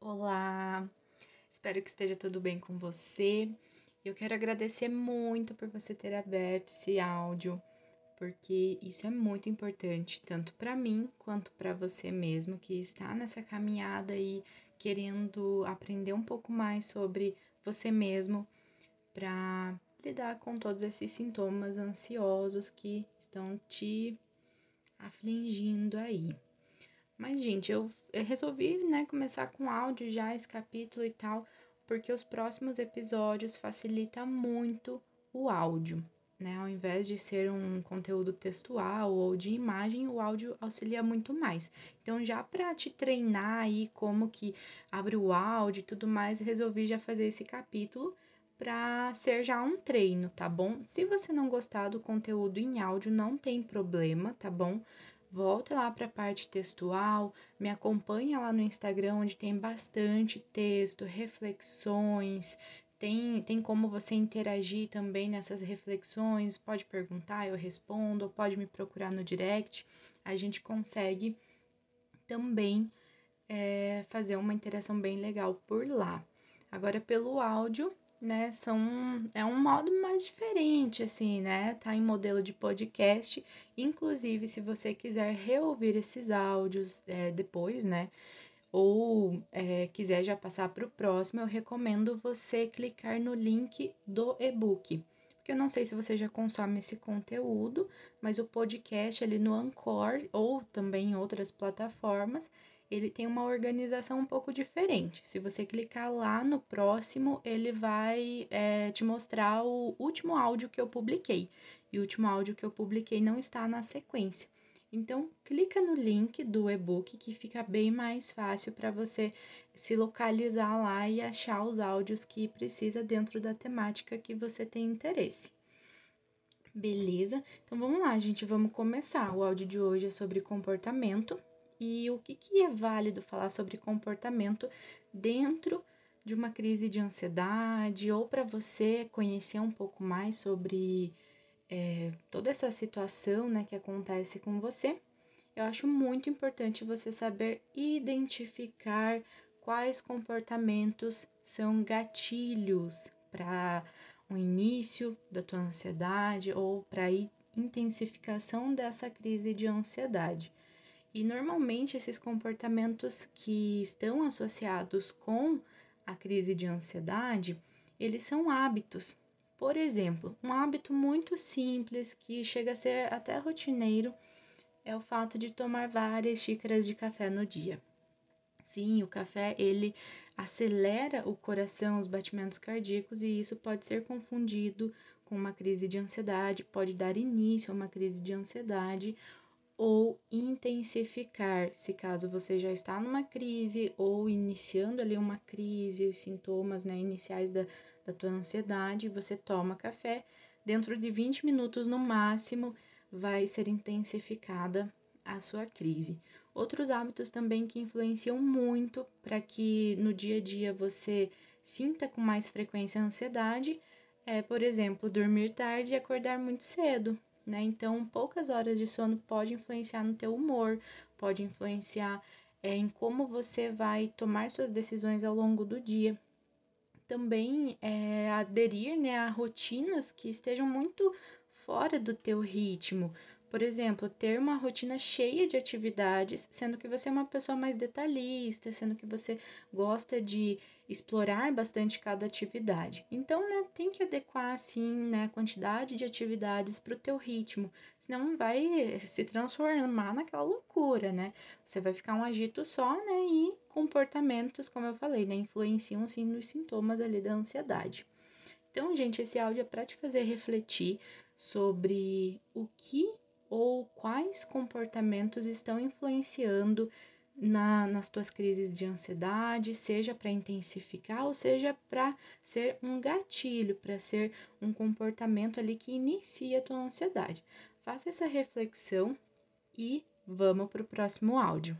Olá, espero que esteja tudo bem com você. Eu quero agradecer muito por você ter aberto esse áudio, porque isso é muito importante, tanto para mim quanto para você mesmo que está nessa caminhada e querendo aprender um pouco mais sobre você mesmo para lidar com todos esses sintomas ansiosos que estão te afligindo aí. Mas, gente, eu, eu resolvi, né, começar com áudio já esse capítulo e tal, porque os próximos episódios facilita muito o áudio, né? Ao invés de ser um conteúdo textual ou de imagem, o áudio auxilia muito mais. Então, já para te treinar aí como que abre o áudio e tudo mais, resolvi já fazer esse capítulo para ser já um treino, tá bom? Se você não gostar do conteúdo em áudio, não tem problema, tá bom? Volta lá para a parte textual, me acompanha lá no Instagram, onde tem bastante texto, reflexões, tem, tem como você interagir também nessas reflexões, pode perguntar, eu respondo, pode me procurar no direct, a gente consegue também é, fazer uma interação bem legal por lá. Agora, pelo áudio, né, são é um modo mais diferente assim, né? Tá em modelo de podcast. Inclusive, se você quiser reouvir esses áudios é, depois, né? Ou é, quiser já passar para o próximo, eu recomendo você clicar no link do e-book. Porque eu não sei se você já consome esse conteúdo, mas o podcast ali no Anchor ou também em outras plataformas, ele tem uma organização um pouco diferente. Se você clicar lá no próximo, ele vai é, te mostrar o último áudio que eu publiquei. E o último áudio que eu publiquei não está na sequência. Então, clica no link do e-book que fica bem mais fácil para você se localizar lá e achar os áudios que precisa dentro da temática que você tem interesse. Beleza? Então vamos lá, gente, vamos começar. O áudio de hoje é sobre comportamento e o que, que é válido falar sobre comportamento dentro de uma crise de ansiedade ou para você conhecer um pouco mais sobre é, toda essa situação né, que acontece com você. Eu acho muito importante você saber identificar quais comportamentos são gatilhos para o início da tua ansiedade ou para a intensificação dessa crise de ansiedade. E normalmente esses comportamentos que estão associados com a crise de ansiedade, eles são hábitos. Por exemplo, um hábito muito simples que chega a ser até rotineiro é o fato de tomar várias xícaras de café no dia. Sim, o café ele acelera o coração, os batimentos cardíacos e isso pode ser confundido com uma crise de ansiedade, pode dar início a uma crise de ansiedade ou intensificar, se caso você já está numa crise ou iniciando ali uma crise, os sintomas né, iniciais da, da tua ansiedade, você toma café, dentro de 20 minutos no máximo vai ser intensificada a sua crise. Outros hábitos também que influenciam muito para que no dia a dia você sinta com mais frequência a ansiedade é, por exemplo, dormir tarde e acordar muito cedo né? Então, poucas horas de sono pode influenciar no teu humor, pode influenciar é, em como você vai tomar suas decisões ao longo do dia. Também é, aderir né, a rotinas que estejam muito fora do teu ritmo. Por exemplo, ter uma rotina cheia de atividades, sendo que você é uma pessoa mais detalhista, sendo que você gosta de explorar bastante cada atividade. Então, né, tem que adequar assim, né, a quantidade de atividades para o teu ritmo, senão vai se transformar naquela loucura, né? Você vai ficar um agito só, né, e comportamentos, como eu falei, né, influenciam sim nos sintomas ali da ansiedade. Então, gente, esse áudio é para te fazer refletir sobre o que ou quais comportamentos estão influenciando na, nas tuas crises de ansiedade, seja para intensificar ou seja para ser um gatilho, para ser um comportamento ali que inicia a tua ansiedade. Faça essa reflexão e vamos para o próximo áudio.